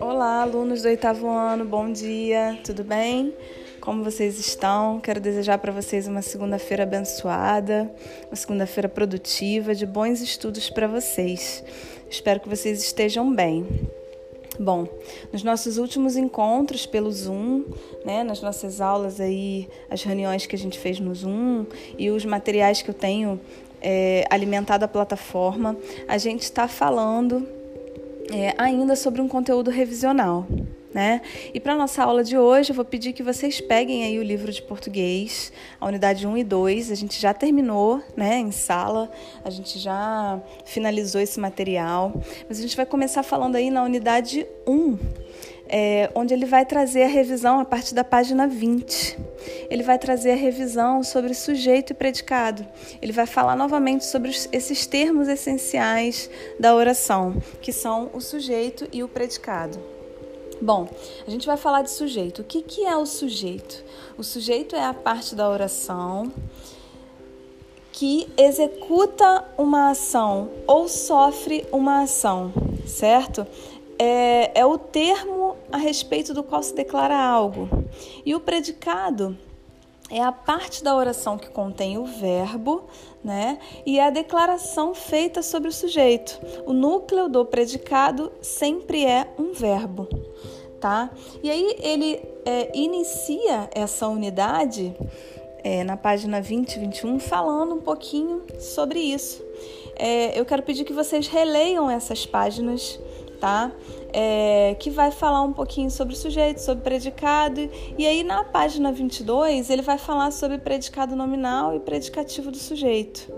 Olá, alunos do oitavo ano, bom dia, tudo bem? Como vocês estão? Quero desejar para vocês uma segunda-feira abençoada, uma segunda-feira produtiva, de bons estudos para vocês. Espero que vocês estejam bem. Bom, nos nossos últimos encontros pelo Zoom, né, nas nossas aulas aí, as reuniões que a gente fez no Zoom e os materiais que eu tenho é, a plataforma, a gente está falando é, ainda sobre um conteúdo revisional. Né? E para nossa aula de hoje, eu vou pedir que vocês peguem aí o livro de português, a unidade 1 e 2. A gente já terminou, né, em sala, a gente já finalizou esse material, mas a gente vai começar falando aí na unidade 1 é, onde ele vai trazer a revisão a partir da página 20. Ele vai trazer a revisão sobre sujeito e predicado. Ele vai falar novamente sobre esses termos essenciais da oração, que são o sujeito e o predicado. Bom, a gente vai falar de sujeito. O que, que é o sujeito? O sujeito é a parte da oração que executa uma ação ou sofre uma ação, certo? é, é o termo a respeito do qual se declara algo. E o predicado é a parte da oração que contém o verbo, né? E é a declaração feita sobre o sujeito. O núcleo do predicado sempre é um verbo, tá? E aí ele é, inicia essa unidade é, na página 20 e 21 falando um pouquinho sobre isso. É, eu quero pedir que vocês releiam essas páginas tá? É, que vai falar um pouquinho sobre sujeito, sobre predicado. E aí na página 22 ele vai falar sobre predicado nominal e predicativo do sujeito.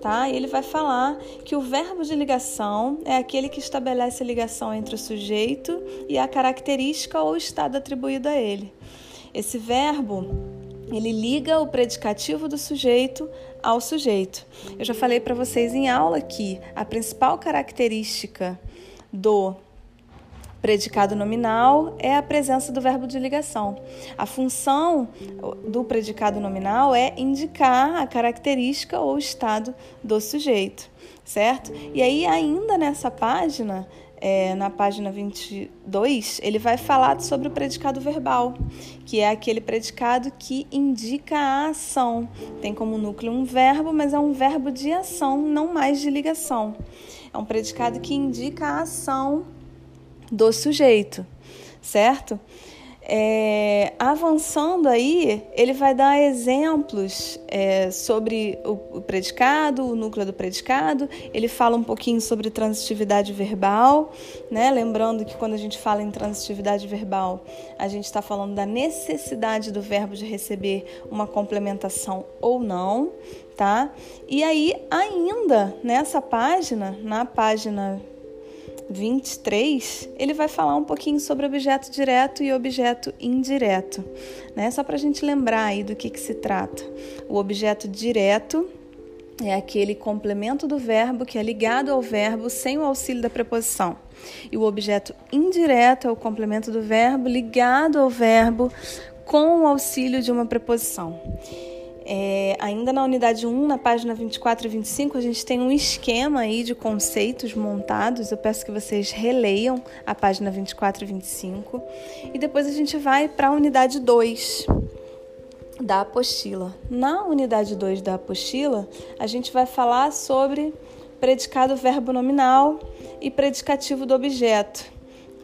Tá? E ele vai falar que o verbo de ligação é aquele que estabelece a ligação entre o sujeito e a característica ou estado atribuído a ele. Esse verbo ele liga o predicativo do sujeito ao sujeito. Eu já falei para vocês em aula que a principal característica do predicado nominal é a presença do verbo de ligação. A função do predicado nominal é indicar a característica ou estado do sujeito, certo? E aí, ainda nessa página, é, na página 22, ele vai falar sobre o predicado verbal, que é aquele predicado que indica a ação. Tem como núcleo um verbo, mas é um verbo de ação, não mais de ligação. É um predicado que indica a ação do sujeito, certo? É, avançando aí, ele vai dar exemplos é, sobre o, o, predicado, o núcleo do predicado. Ele fala um pouquinho sobre transitividade verbal, né? Lembrando que quando a gente fala em transitividade verbal, a gente está falando da necessidade do verbo de receber uma complementação ou não, tá? E aí, ainda nessa página, na página 23, ele vai falar um pouquinho sobre objeto direto e objeto indireto, né? Só para a gente lembrar aí do que, que se trata. O objeto direto é aquele complemento do verbo que é ligado ao verbo sem o auxílio da preposição. E o objeto indireto é o complemento do verbo ligado ao verbo com o auxílio de uma preposição. É, ainda na unidade 1, na página 24 e 25, a gente tem um esquema aí de conceitos montados. Eu peço que vocês releiam a página 24 e 25. E depois a gente vai para a unidade 2 da apostila. Na unidade 2 da apostila, a gente vai falar sobre predicado verbo nominal e predicativo do objeto,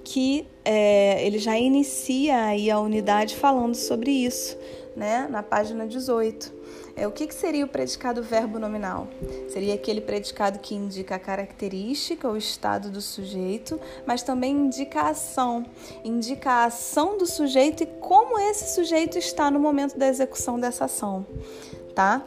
que é, ele já inicia aí a unidade falando sobre isso né, na página 18. É, o que, que seria o predicado verbo nominal? Seria aquele predicado que indica a característica, o estado do sujeito, mas também indica a ação, indica a ação do sujeito e como esse sujeito está no momento da execução dessa ação, tá?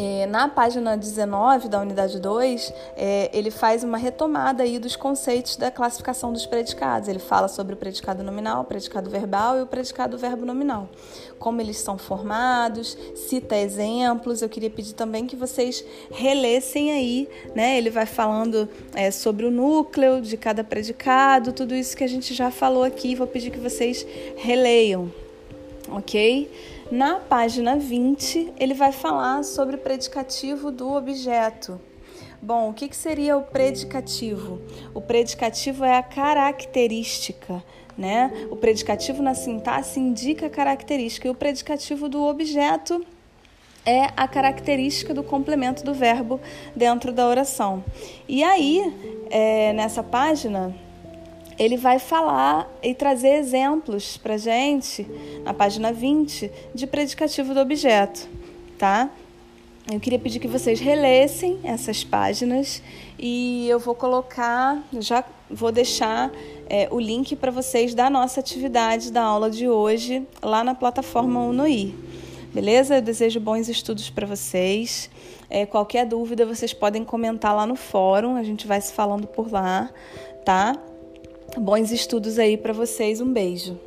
É, na página 19 da unidade 2, é, ele faz uma retomada aí dos conceitos da classificação dos predicados. Ele fala sobre o predicado nominal, o predicado verbal e o predicado verbo nominal. Como eles são formados, cita exemplos. Eu queria pedir também que vocês relessem aí, né? Ele vai falando é, sobre o núcleo de cada predicado, tudo isso que a gente já falou aqui. Vou pedir que vocês releiam, ok? Na página 20, ele vai falar sobre o predicativo do objeto. Bom, o que, que seria o predicativo? O predicativo é a característica, né? O predicativo na sintaxe indica a característica e o predicativo do objeto é a característica do complemento do verbo dentro da oração. E aí, é, nessa página, ele vai falar e trazer exemplos para gente, na página 20, de predicativo do objeto, tá? Eu queria pedir que vocês relessem essas páginas e eu vou colocar, já vou deixar é, o link para vocês da nossa atividade da aula de hoje lá na plataforma Unoí. Beleza? Eu desejo bons estudos para vocês. É, qualquer dúvida vocês podem comentar lá no fórum, a gente vai se falando por lá, tá? Bons estudos aí para vocês. Um beijo.